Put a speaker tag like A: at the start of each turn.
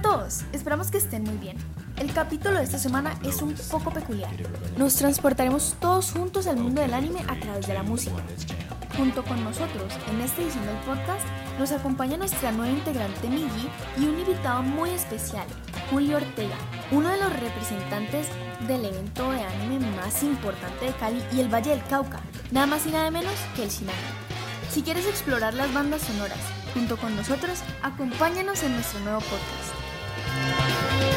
A: todos, esperamos que estén muy bien. El capítulo de esta semana es un poco peculiar. Nos transportaremos todos juntos al mundo del anime a través de la música. Junto con nosotros, en esta edición del podcast, nos acompaña nuestra nueva integrante Migi y un invitado muy especial, Julio Ortega, uno de los representantes del evento de anime más importante de Cali y el Valle del Cauca, nada más y nada menos que el Shinano. Si quieres explorar las bandas sonoras junto con nosotros, acompáñanos en nuestro nuevo podcast. Música